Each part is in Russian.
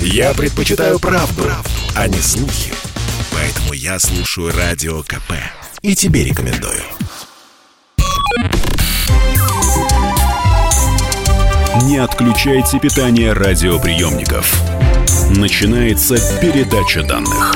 Я предпочитаю правду, правду, а не слухи. Поэтому я слушаю Радио КП. И тебе рекомендую. Не отключайте питание радиоприемников. Начинается передача данных.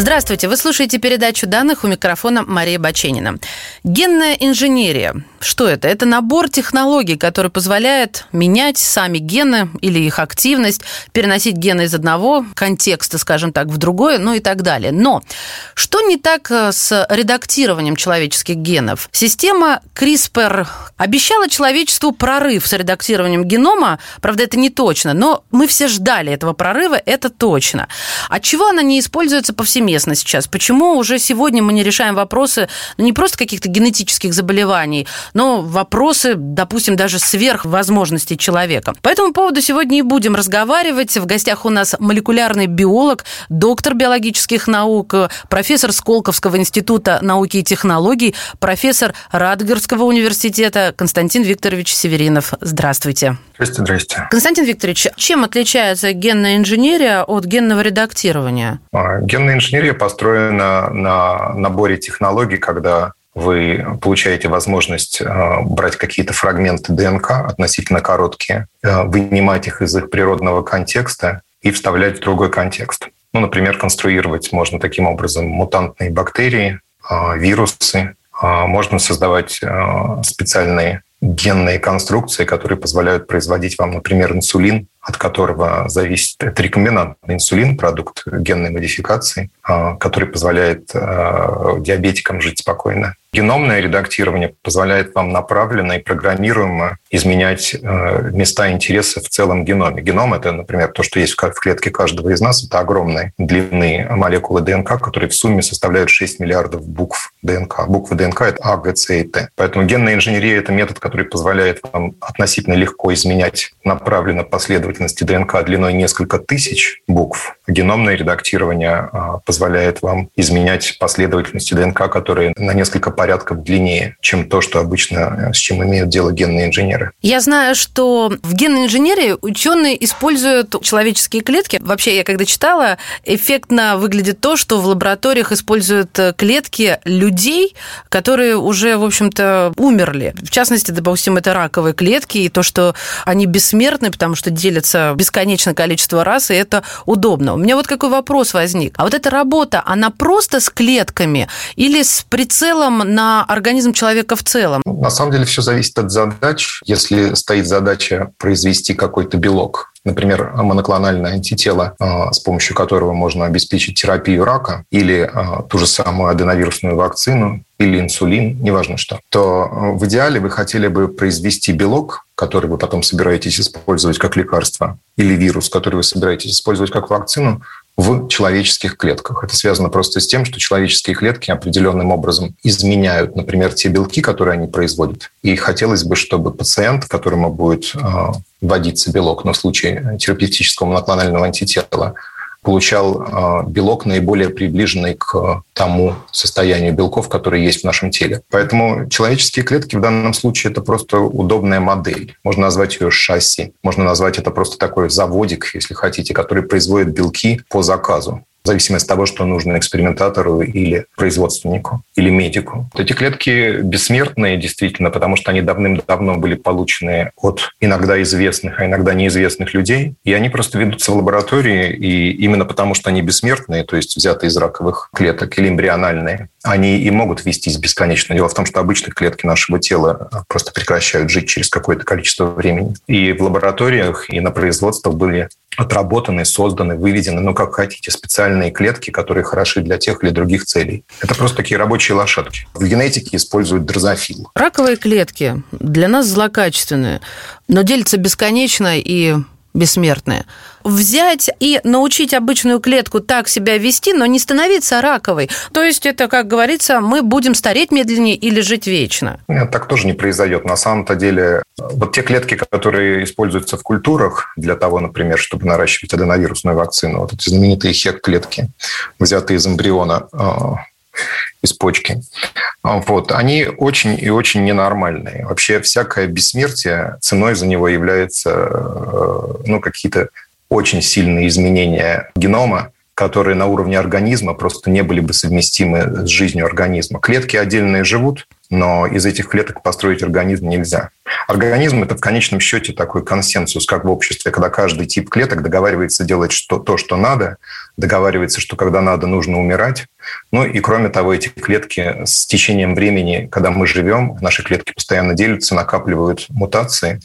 Здравствуйте, вы слушаете передачу данных у микрофона Мария Баченина. Генная инженерия. Что это? Это набор технологий, который позволяет менять сами гены или их активность, переносить гены из одного контекста, скажем так, в другое, ну и так далее. Но что не так э, с редактированием человеческих генов? Система CRISPR обещала человечеству прорыв с редактированием генома, правда, это не точно, но мы все ждали этого прорыва, это точно. Отчего она не используется повсеместно? Повсеместно сейчас. Почему уже сегодня мы не решаем вопросы ну, не просто каких-то генетических заболеваний, но вопросы, допустим, даже сверхвозможностей человека. По этому поводу сегодня и будем разговаривать. В гостях у нас молекулярный биолог, доктор биологических наук, профессор Сколковского института науки и технологий, профессор Радгерского университета Константин Викторович Северинов. Здравствуйте. Здрасте, здрасте. Константин Викторович, чем отличается генная инженерия от генного редактирования? А, генная инженерия построена на наборе технологий, когда вы получаете возможность а, брать какие-то фрагменты ДНК, относительно короткие, а, вынимать их из их природного контекста и вставлять в другой контекст. Ну, например, конструировать можно таким образом мутантные бактерии, вирусы, можно создавать специальные генные конструкции, которые позволяют производить вам, например, инсулин, от которого зависит это рекомбинантный инсулин, продукт генной модификации, а, который позволяет а, диабетикам жить спокойно. Геномное редактирование позволяет вам направленно и программируемо изменять э, места интереса в целом геноме. Геном — это, например, то, что есть в клетке каждого из нас. Это огромные длинные молекулы ДНК, которые в сумме составляют 6 миллиардов букв ДНК. Буквы ДНК — это А, Г, С и Т. Поэтому генная инженерия — это метод, который позволяет вам относительно легко изменять направленно последовательности ДНК длиной несколько тысяч букв. Геномное редактирование а, позволяет вам изменять последовательности ДНК, которые на несколько порядков длиннее, чем то, что обычно э, с чем имеют дело генные инженеры. Я знаю, что в генной инженерии ученые используют человеческие клетки. Вообще, я когда читала, эффектно выглядит то, что в лабораториях используют э, клетки людей, которые уже, в общем-то, умерли. В частности, допустим, это раковые клетки, и то, что они бессмертны, потому что делятся бесконечное количество раз, и это удобно. Меня вот какой вопрос возник. А вот эта работа, она просто с клетками или с прицелом на организм человека в целом? На самом деле все зависит от задач. Если стоит задача произвести какой-то белок, например, моноклональное антитело, а, с помощью которого можно обеспечить терапию рака, или а, ту же самую аденовирусную вакцину, или инсулин, неважно что, то а, в идеале вы хотели бы произвести белок, который вы потом собираетесь использовать как лекарство, или вирус, который вы собираетесь использовать как вакцину, в человеческих клетках. Это связано просто с тем, что человеческие клетки определенным образом изменяют, например, те белки, которые они производят. И хотелось бы, чтобы пациент, которому будет а, вводиться белок, но в случае терапевтического моноклонального антитела, получал а, белок наиболее приближенный к тому состоянию белков, которые есть в нашем теле. Поэтому человеческие клетки в данном случае это просто удобная модель. Можно назвать ее шасси, можно назвать это просто такой заводик, если хотите, который производит белки по заказу в зависимости от того, что нужно экспериментатору или производственнику, или медику. Эти клетки бессмертные действительно, потому что они давным-давно были получены от иногда известных, а иногда неизвестных людей, и они просто ведутся в лаборатории, и именно потому, что они бессмертные, то есть взяты из раковых клеток или эмбриональные, они и могут вестись бесконечно. Дело в том, что обычные клетки нашего тела просто прекращают жить через какое-то количество времени. И в лабораториях, и на производствах были отработаны, созданы, выведены, ну, как хотите, специальные клетки, которые хороши для тех или других целей. Это просто такие рабочие лошадки. В генетике используют дрозофил. Раковые клетки для нас злокачественные, но делятся бесконечно и бессмертные. Взять и научить обычную клетку так себя вести, но не становиться раковой. То есть это, как говорится, мы будем стареть медленнее или жить вечно. Нет, так тоже не произойдет. На самом-то деле, вот те клетки, которые используются в культурах для того, например, чтобы наращивать аденовирусную вакцину, вот эти знаменитые хек-клетки, взятые из эмбриона, а, из почки. Вот. Они очень и очень ненормальные. Вообще всякое бессмертие, ценой за него является э, ну, какие-то очень сильные изменения генома, которые на уровне организма просто не были бы совместимы с жизнью организма. Клетки отдельные живут, но из этих клеток построить организм нельзя. Организм – это в конечном счете такой консенсус, как в обществе, когда каждый тип клеток договаривается делать что, то, что надо, договаривается, что когда надо, нужно умирать. Ну и кроме того, эти клетки с течением времени, когда мы живем, наши клетки постоянно делятся, накапливают мутации,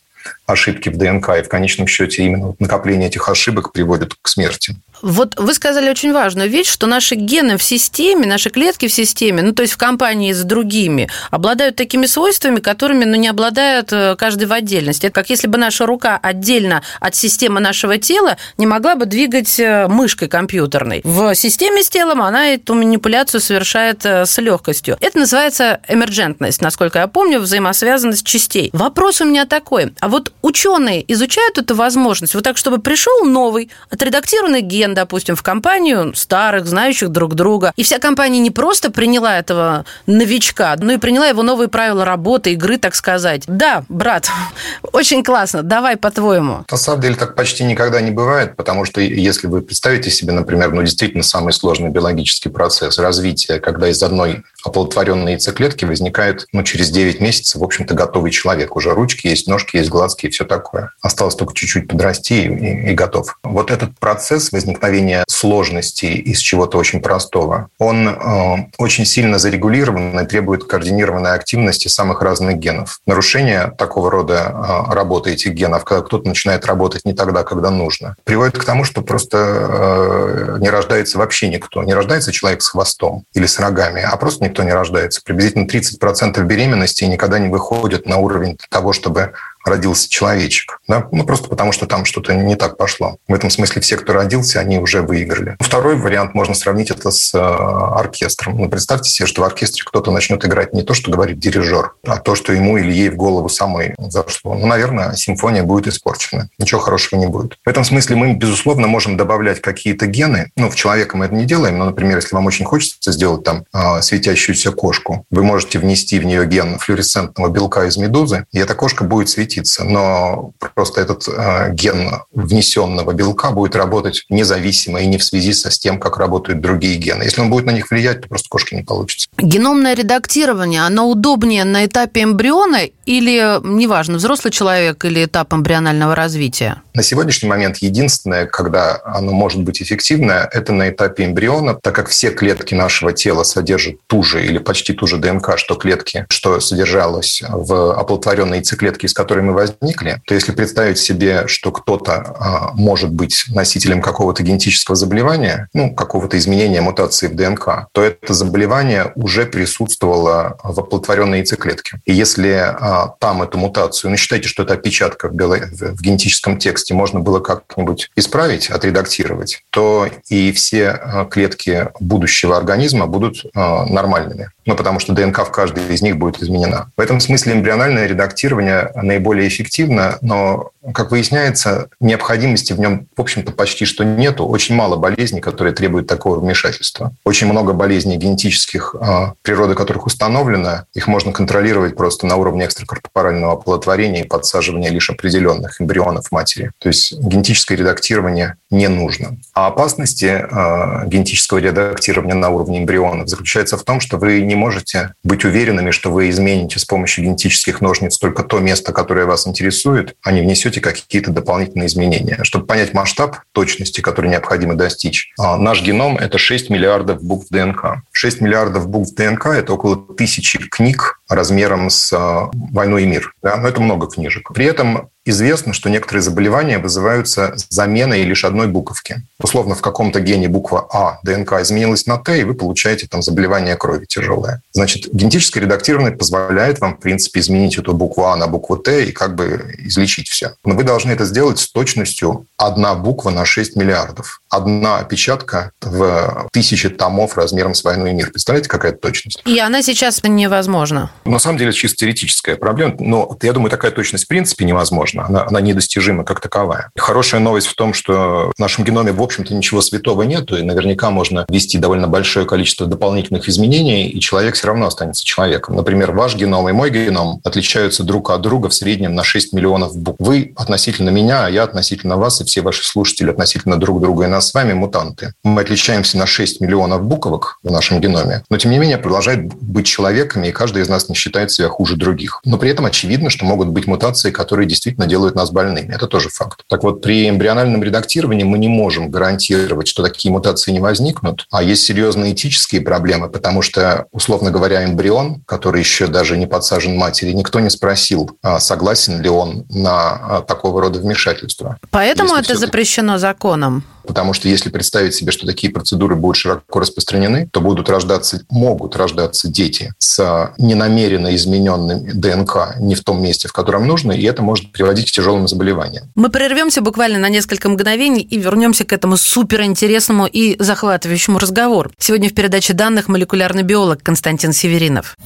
ошибки в ДНК, и в конечном счете именно накопление этих ошибок приводит к смерти. Вот вы сказали очень важную вещь, что наши гены в системе, наши клетки в системе, ну то есть в компании с другими, обладают такими свойствами, которыми ну, не обладают э, каждый в отдельности. Это как если бы наша рука отдельно от системы нашего тела не могла бы двигать э, мышкой компьютерной. В системе с телом она эту манипуляцию совершает э, с легкостью. Это называется эмерджентность, насколько я помню, взаимосвязанность частей. Вопрос у меня такой. А вот ученые изучают эту возможность, вот так, чтобы пришел новый, отредактированный ген, допустим, в компанию старых, знающих друг друга, и вся компания не просто приняла этого новичка, но и приняла его новые правила работы, игры, так сказать. Да, брат, очень классно, давай по-твоему. На самом деле так почти никогда не бывает, потому что если вы представите себе, например, ну действительно самый сложный биологический процесс развития, когда из одной оплодотворенной яйцеклетки возникает ну, через 9 месяцев, в общем-то, готовый человек. Уже ручки есть, ножки есть, глазки и все такое. Осталось только чуть-чуть подрасти и, и готов. Вот этот процесс возникновения сложностей из чего-то очень простого, он э, очень сильно зарегулирован и требует координированной активности самых разных генов. Нарушение такого рода э, работы этих генов, когда кто-то начинает работать не тогда, когда нужно, приводит к тому, что просто э, не рождается вообще никто. Не рождается человек с хвостом или с рогами, а просто никто не рождается. Приблизительно 30% беременности никогда не выходят на уровень того, чтобы родился человечек. Да? Ну, просто потому, что там что-то не так пошло. В этом смысле все, кто родился, они уже выиграли. Второй вариант можно сравнить это с э, оркестром. Ну, представьте себе, что в оркестре кто-то начнет играть не то, что говорит дирижер, а то, что ему или ей в голову самой зашло. Ну, наверное, симфония будет испорчена. Ничего хорошего не будет. В этом смысле мы, безусловно, можем добавлять какие-то гены. Ну, в человека мы это не делаем, но, например, если вам очень хочется сделать там э, светящуюся кошку, вы можете внести в нее ген флуоресцентного белка из медузы, и эта кошка будет светить светиться, но просто этот э, ген внесенного белка будет работать независимо и не в связи со с тем, как работают другие гены. Если он будет на них влиять, то просто кошки не получится. Геномное редактирование, оно удобнее на этапе эмбриона или, неважно, взрослый человек или этап эмбрионального развития? На сегодняшний момент единственное, когда оно может быть эффективное, это на этапе эмбриона, так как все клетки нашего тела содержат ту же или почти ту же ДНК, что клетки, что содержалось в оплодотворенной яйцеклетке, из которой мы возникли, то если представить себе, что кто-то а, может быть носителем какого-то генетического заболевания, ну, какого-то изменения мутации в ДНК, то это заболевание уже присутствовало в оплодотворенной яйцеклетке. И если а, там эту мутацию, ну, считайте, что это опечатка в генетическом тексте, можно было как-нибудь исправить, отредактировать, то и все а, клетки будущего организма будут нормальными. Ну, потому что ДНК в каждой из них будет изменена. В этом смысле эмбриональное редактирование наиболее более эффективно, но, как выясняется, необходимости в нем, в общем-то, почти что нету. Очень мало болезней, которые требуют такого вмешательства. Очень много болезней генетических, а, природа которых установлена, их можно контролировать просто на уровне экстракорпорального оплодотворения и подсаживания лишь определенных эмбрионов матери. То есть генетическое редактирование не нужно. А опасности э, генетического редактирования на уровне эмбрионов заключается в том, что вы не можете быть уверенными, что вы измените с помощью генетических ножниц только то место, которое вас интересует, а не внесете какие-то дополнительные изменения. Чтобы понять масштаб точности, который необходимо достичь, а, наш геном – это 6 миллиардов букв ДНК. 6 миллиардов букв ДНК – это около тысячи книг размером с а, «Войну и мир». Да? Но это много книжек. При этом Известно, что некоторые заболевания вызываются заменой лишь одной буковки. Условно, в каком-то гене буква А ДНК изменилась на Т, и вы получаете там заболевание крови тяжелое. Значит, генетическое редактирование позволяет вам, в принципе, изменить эту букву А на букву Т и как бы излечить все. Но вы должны это сделать с точностью одна буква на 6 миллиардов. Одна опечатка в тысячи томов размером с «Войну и мир». Представляете, какая это точность? И она сейчас невозможна. На самом деле, чисто теоретическая проблема. Но я думаю, такая точность в принципе невозможна невозможна, она, она недостижима как таковая. Хорошая новость в том, что в нашем геноме, в общем-то, ничего святого нету, и наверняка можно ввести довольно большое количество дополнительных изменений, и человек все равно останется человеком. Например, ваш геном и мой геном отличаются друг от друга в среднем на 6 миллионов букв. Вы относительно меня, а я относительно вас, и все ваши слушатели относительно друг друга и нас с вами мутанты. Мы отличаемся на 6 миллионов буквок в нашем геноме, но тем не менее продолжают быть человеками, и каждый из нас не считает себя хуже других. Но при этом очевидно, что могут быть мутации, которые действительно делают нас больными. Это тоже факт. Так вот, при эмбриональном редактировании мы не можем гарантировать, что такие мутации не возникнут, а есть серьезные этические проблемы, потому что, условно говоря, эмбрион, который еще даже не подсажен матери, никто не спросил, а согласен ли он на а, такого рода вмешательство. Поэтому Если это запрещено законом? Потому что если представить себе, что такие процедуры будут широко распространены, то будут рождаться, могут рождаться дети с ненамеренно измененным ДНК не в том месте, в котором нужно, и это может приводить к тяжелым заболеваниям. Мы прервемся буквально на несколько мгновений и вернемся к этому суперинтересному и захватывающему разговору. Сегодня в передаче данных молекулярный биолог Константин Северинов.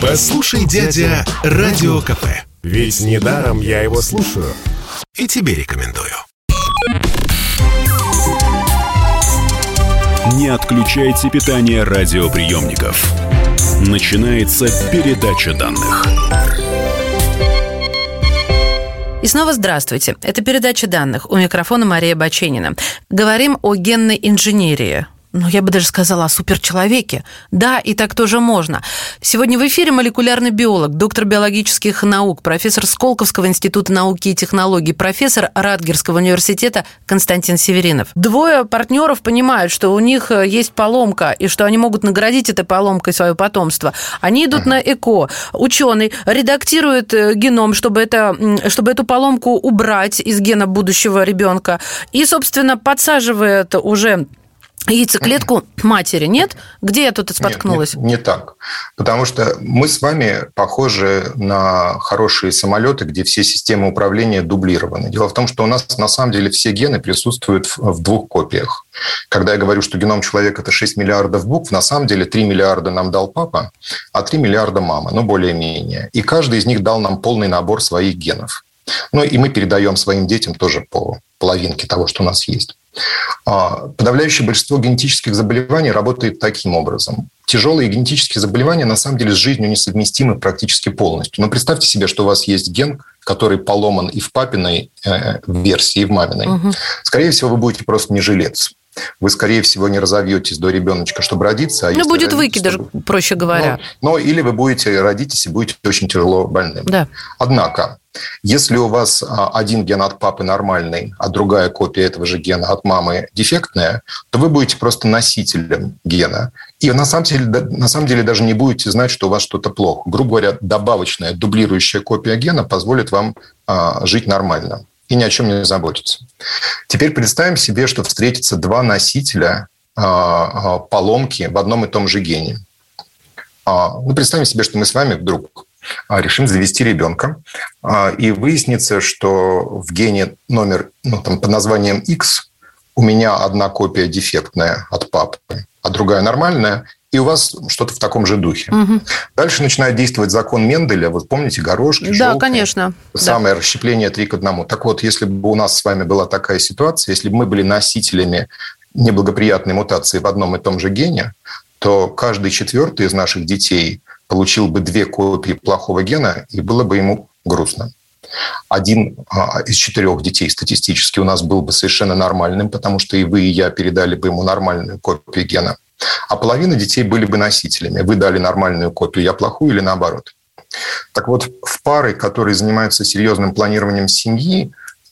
Послушай, дядя, Радио КП. Ведь недаром я его слушаю. И тебе рекомендую. Не отключайте питание радиоприемников. Начинается передача данных. И снова здравствуйте. Это передача данных. У микрофона Мария Баченина. Говорим о генной инженерии ну, я бы даже сказала о суперчеловеке. Да, и так тоже можно. Сегодня в эфире молекулярный биолог, доктор биологических наук, профессор Сколковского института науки и технологий, профессор Радгерского университета Константин Северинов. Двое партнеров понимают, что у них э, есть поломка, и что они могут наградить этой поломкой свое потомство. Они идут на ЭКО. Ученый редактирует э, геном, чтобы, это, чтобы эту поломку убрать из гена будущего ребенка. И, собственно, подсаживает уже яйцеклетку матери, нет? Где я тут споткнулась? Нет, не, не так. Потому что мы с вами похожи на хорошие самолеты, где все системы управления дублированы. Дело в том, что у нас на самом деле все гены присутствуют в двух копиях. Когда я говорю, что геном человека – это 6 миллиардов букв, на самом деле 3 миллиарда нам дал папа, а 3 миллиарда мама, ну, более-менее. И каждый из них дал нам полный набор своих генов. Ну, и мы передаем своим детям тоже по половинке того, что у нас есть. А, подавляющее большинство генетических заболеваний работает таким образом. Тяжелые генетические заболевания на самом деле с жизнью несовместимы практически полностью. Но представьте себе, что у вас есть ген, который поломан и в папиной э, версии, и в маминой. Угу. Скорее всего, вы будете просто не жилец. Вы, скорее всего, не разовьетесь до ребеночка, чтобы родиться. А ну, будет выкидыш, чтобы... проще говоря. Но, но или вы будете родитесь и будете очень тяжело больным. Да. Однако, если у вас а, один ген от папы нормальный, а другая копия этого же гена от мамы дефектная, то вы будете просто носителем гена. И на самом деле, на самом деле даже не будете знать, что у вас что-то плохо. Грубо говоря, добавочная, дублирующая копия гена позволит вам а, жить нормально и ни о чем не заботиться. Теперь представим себе, что встретятся два носителя а, поломки в одном и том же гене. Ну, представим себе, что мы с вами вдруг а, решим завести ребенка, а, и выяснится, что в гене номер ну, там, под названием X у меня одна копия дефектная от папы, а другая нормальная, и у вас что-то в таком же духе. Угу. Дальше начинает действовать закон Менделя. Вот помните горошки, Да, желтые, конечно. Самое да. расщепление три к одному. Так вот, если бы у нас с вами была такая ситуация, если бы мы были носителями неблагоприятной мутации в одном и том же гене, то каждый четвертый из наших детей получил бы две копии плохого гена, и было бы ему грустно. Один а, из четырех детей статистически у нас был бы совершенно нормальным, потому что и вы, и я передали бы ему нормальную копию гена. А половина детей были бы носителями. Вы дали нормальную копию, я плохую или наоборот. Так вот, в пары, которые занимаются серьезным планированием семьи,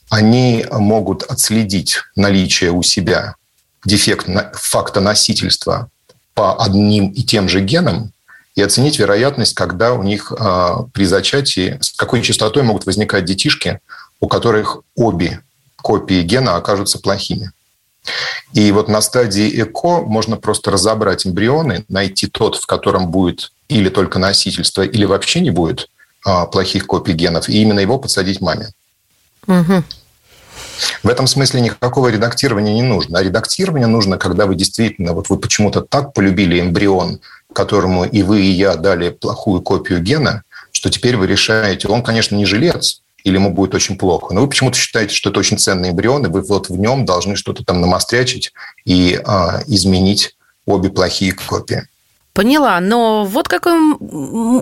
они могут отследить наличие у себя дефект факта носительства по одним и тем же генам и оценить вероятность, когда у них а, при зачатии, с какой частотой могут возникать детишки, у которых обе копии гена окажутся плохими. И вот на стадии ЭКО можно просто разобрать эмбрионы, найти тот, в котором будет или только носительство, или вообще не будет а, плохих копий генов, и именно его подсадить маме. Угу. В этом смысле никакого редактирования не нужно. А редактирование нужно, когда вы действительно, вот вы почему-то так полюбили эмбрион, которому и вы, и я дали плохую копию гена, что теперь вы решаете, он, конечно, не жилец, или ему будет очень плохо. Но вы почему-то считаете, что это очень ценный эмбрион, и вы вот в нем должны что-то там намострячить и а, изменить обе плохие копии. Поняла, но вот какой,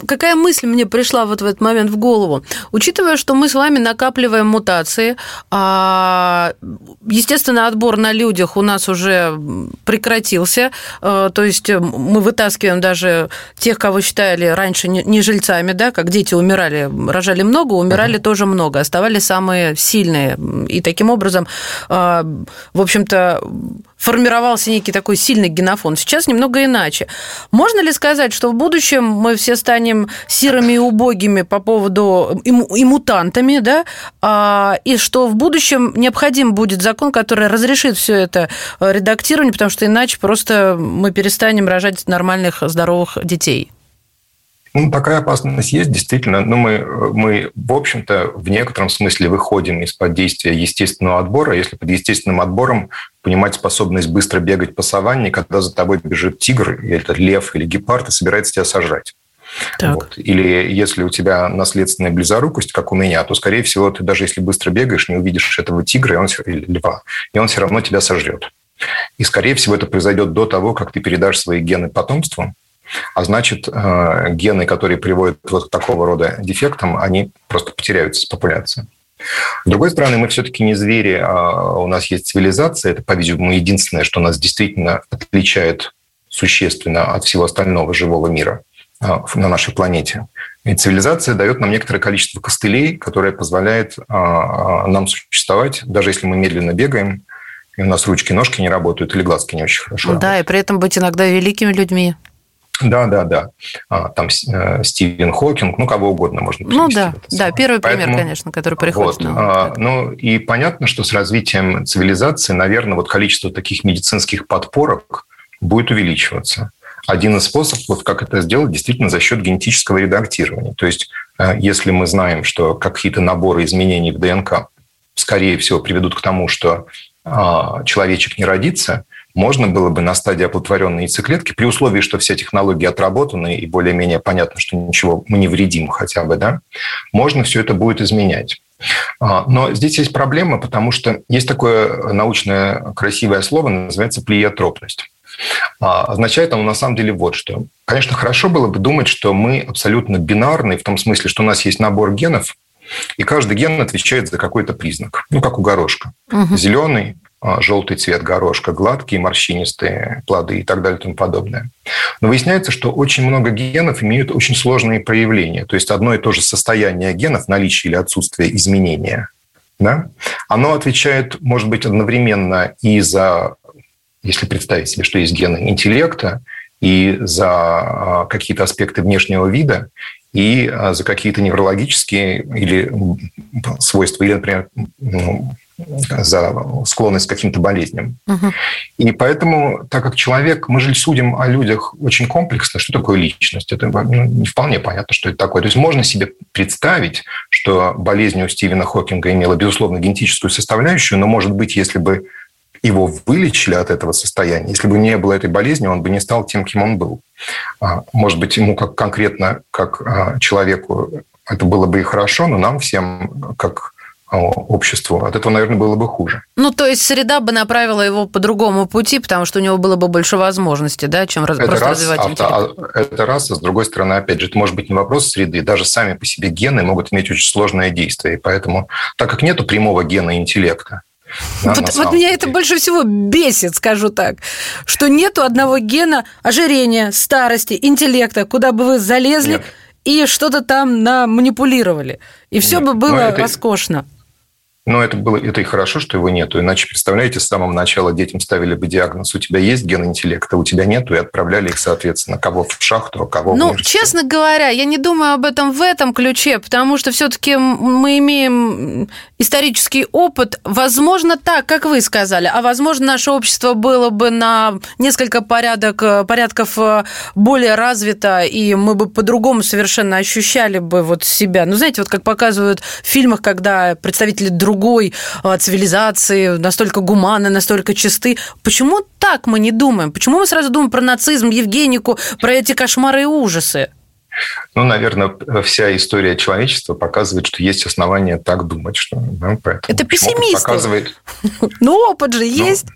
какая мысль мне пришла вот в этот момент в голову. Учитывая, что мы с вами накапливаем мутации, а, естественно, отбор на людях у нас уже прекратился, а, то есть мы вытаскиваем даже тех, кого считали раньше не жильцами, да, как дети умирали, рожали много, умирали uh-huh. тоже много, оставались самые сильные. И таким образом, а, в общем-то, формировался некий такой сильный генофонд. Сейчас немного иначе. Можно ли сказать, что в будущем мы все станем сирыми и убогими по поводу и, и мутантами, да, а, и что в будущем необходим будет закон, который разрешит все это э, редактирование, потому что иначе просто мы перестанем рожать нормальных, здоровых детей? Ну, такая опасность есть, действительно. Но мы, мы, в общем-то, в некотором смысле выходим из-под действия естественного отбора. Если под естественным отбором понимать способность быстро бегать по саванне, когда за тобой бежит тигр, или это лев, или гепард, и собирается тебя сожрать. Вот. Или если у тебя наследственная близорукость, как у меня, то, скорее всего, ты даже если быстро бегаешь, не увидишь этого тигра и он, или льва, и он все равно тебя сожрет. И, скорее всего, это произойдет до того, как ты передашь свои гены потомству, а значит, э, гены, которые приводят вот к такого рода дефектам, они просто потеряются с популяции. С другой стороны, мы все-таки не звери, а у нас есть цивилизация. Это, по-видимому, единственное, что нас действительно отличает существенно от всего остального живого мира а, на нашей планете. И цивилизация дает нам некоторое количество костылей, которое позволяет а, нам существовать, даже если мы медленно бегаем, и у нас ручки, ножки не работают или глазки не очень хорошо. Да, работают. и при этом быть иногда великими людьми. Да, да, да. А, там э, Стивен Хокинг, ну, кого угодно можно Ну да, да, первый Поэтому, пример, конечно, который приходит. Вот, на ну, и понятно, что с развитием цивилизации, наверное, вот количество таких медицинских подпорок будет увеличиваться. Один из способов, как это сделать, действительно за счет генетического редактирования. То есть, э, если мы знаем, что какие-то наборы изменений в ДНК, скорее всего, приведут к тому, что а, человечек не родится, можно было бы на стадии оплодотворенной яйцеклетки, при условии, что все технологии отработаны и более-менее понятно, что ничего мы не вредим хотя бы, да, можно все это будет изменять. А, но здесь есть проблема, потому что есть такое научное красивое слово, называется плиотропность. А, означает оно на самом деле вот что. Конечно, хорошо было бы думать, что мы абсолютно бинарны, в том смысле, что у нас есть набор генов, и каждый ген отвечает за какой-то признак. Ну, как у горошка. Угу. Зеленый желтый цвет горошка, гладкие морщинистые плоды и так далее и тому подобное. Но выясняется, что очень много генов имеют очень сложные проявления. То есть одно и то же состояние генов, наличие или отсутствие изменения, да, оно отвечает, может быть, одновременно и за, если представить себе, что есть гены интеллекта, и за а, какие-то аспекты внешнего вида, и а, за какие-то неврологические или свойства, или, например, ну, за склонность к каким-то болезням. Угу. И поэтому, так как человек, мы же судим о людях очень комплексно, что такое личность? Это ну, не вполне понятно, что это такое. То есть можно себе представить, что болезнь у Стивена Хокинга имела, безусловно, генетическую составляющую, но, может быть, если бы его вылечили от этого состояния, если бы не было этой болезни, он бы не стал тем, кем он был. А, может быть, ему как конкретно, как а, человеку, это было бы и хорошо, но нам всем, как обществу. От этого, наверное, было бы хуже. Ну, то есть среда бы направила его по другому пути, потому что у него было бы больше возможностей, да, чем это просто раз, развивать авто. А, это раз, а с другой стороны, опять же, это может быть не вопрос среды. Даже сами по себе гены могут иметь очень сложное действие. И поэтому, так как нету прямого гена интеллекта, да, вот, вот меня это больше всего бесит, скажу так, что нету одного гена ожирения, старости, интеллекта, куда бы вы залезли Нет. и что-то там наманипулировали. И все Нет. бы было это, роскошно. Но это было это и хорошо, что его нету. Иначе, представляете, с самого начала детям ставили бы диагноз: у тебя есть ген интеллекта, у тебя нету, и отправляли их, соответственно, кого в шахту, а кого ну, в Ну, честно говоря, я не думаю об этом в этом ключе, потому что все-таки мы имеем исторический опыт. Возможно, так, как вы сказали, а возможно, наше общество было бы на несколько порядок, порядков э, более развито, и мы бы по-другому совершенно ощущали бы вот себя. Ну, знаете, вот как показывают в фильмах, когда представители друг другой а, цивилизации, настолько гуманны, настолько чисты. Почему так мы не думаем? Почему мы сразу думаем про нацизм, Евгенику, про эти кошмары и ужасы? Ну, наверное, вся история человечества показывает, что есть основания так думать, что да, поэтому. Это пессимисты. Показывает... Ну, опыт же ну, есть.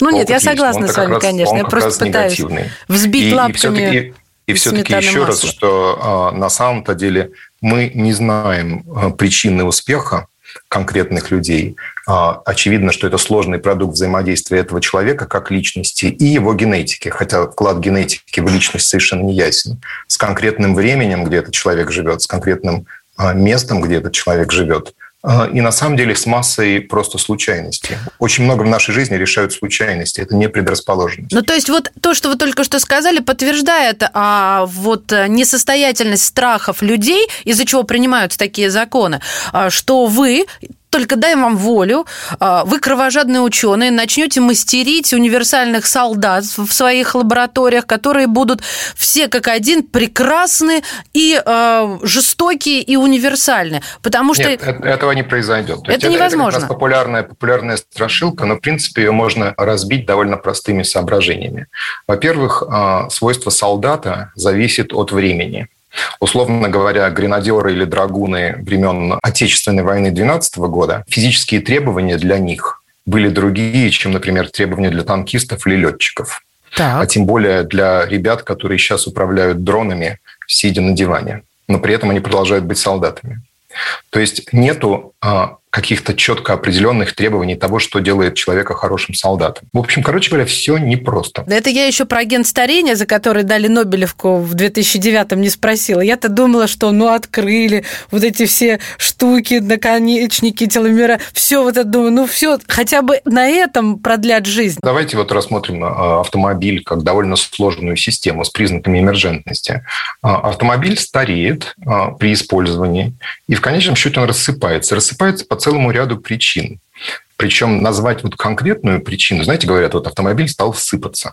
Ну нет, я согласна с вами, конечно. Я просто пытаюсь взбить лапками. И, все-таки еще раз, что а, на самом-то деле мы не знаем а, причины успеха конкретных людей. А, очевидно, что это сложный продукт взаимодействия этого человека как личности и его генетики, хотя вклад генетики в личность совершенно не ясен. С конкретным временем, где этот человек живет, с конкретным а, местом, где этот человек живет, и на самом деле с массой просто случайностей. Очень много в нашей жизни решают случайности. Это не предрасположенность. Ну, то есть вот то, что вы только что сказали, подтверждает а, вот несостоятельность страхов людей, из-за чего принимаются такие законы, а, что вы только дай вам волю, а, вы кровожадные ученые, начнете мастерить универсальных солдат в своих лабораториях, которые будут все как один прекрасны и э, жестокие и универсальны, потому что Нет, этого не произойдет. Это, это невозможно. Это популярная популярная страшилка, но в принципе ее можно разбить довольно простыми соображениями. Во-первых, а, свойство солдата зависит от времени. Условно говоря, гренадеры или драгуны времен Отечественной войны 12 года, физические требования для них были другие, чем, например, требования для танкистов или летчиков. Так. А тем более для ребят, которые сейчас управляют дронами, сидя на диване. Но при этом они продолжают быть солдатами. То есть нету а, каких-то четко определенных требований того, что делает человека хорошим солдатом. В общем, короче говоря, все непросто. Это я еще про агент старения, за который дали Нобелевку в 2009-м, не спросила. Я-то думала, что ну открыли вот эти все штуки, наконечники, теломера, все вот это, думаю, ну все, хотя бы на этом продлят жизнь. Давайте вот рассмотрим а, автомобиль как довольно сложную систему с признаками эмерджентности. А, автомобиль стареет а, при использовании, и в конечном счете он рассыпается. Рассыпается по целому ряду причин. Причем назвать вот конкретную причину, знаете, говорят, вот автомобиль стал сыпаться.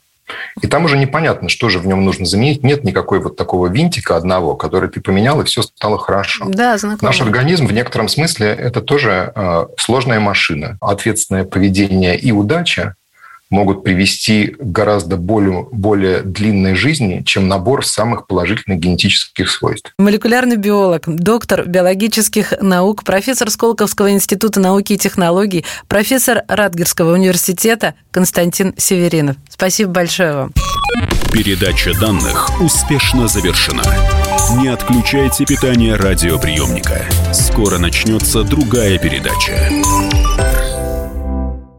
И там уже непонятно, что же в нем нужно заменить. Нет никакой вот такого винтика одного, который ты поменял, и все стало хорошо. Да, знакомо. Наш организм в некотором смысле это тоже э, сложная машина. Ответственное поведение и удача могут привести к гораздо более, более длинной жизни, чем набор самых положительных генетических свойств. Молекулярный биолог, доктор биологических наук, профессор Сколковского института науки и технологий, профессор Радгерского университета Константин Северинов. Спасибо большое вам. Передача данных успешно завершена. Не отключайте питание радиоприемника. Скоро начнется другая передача.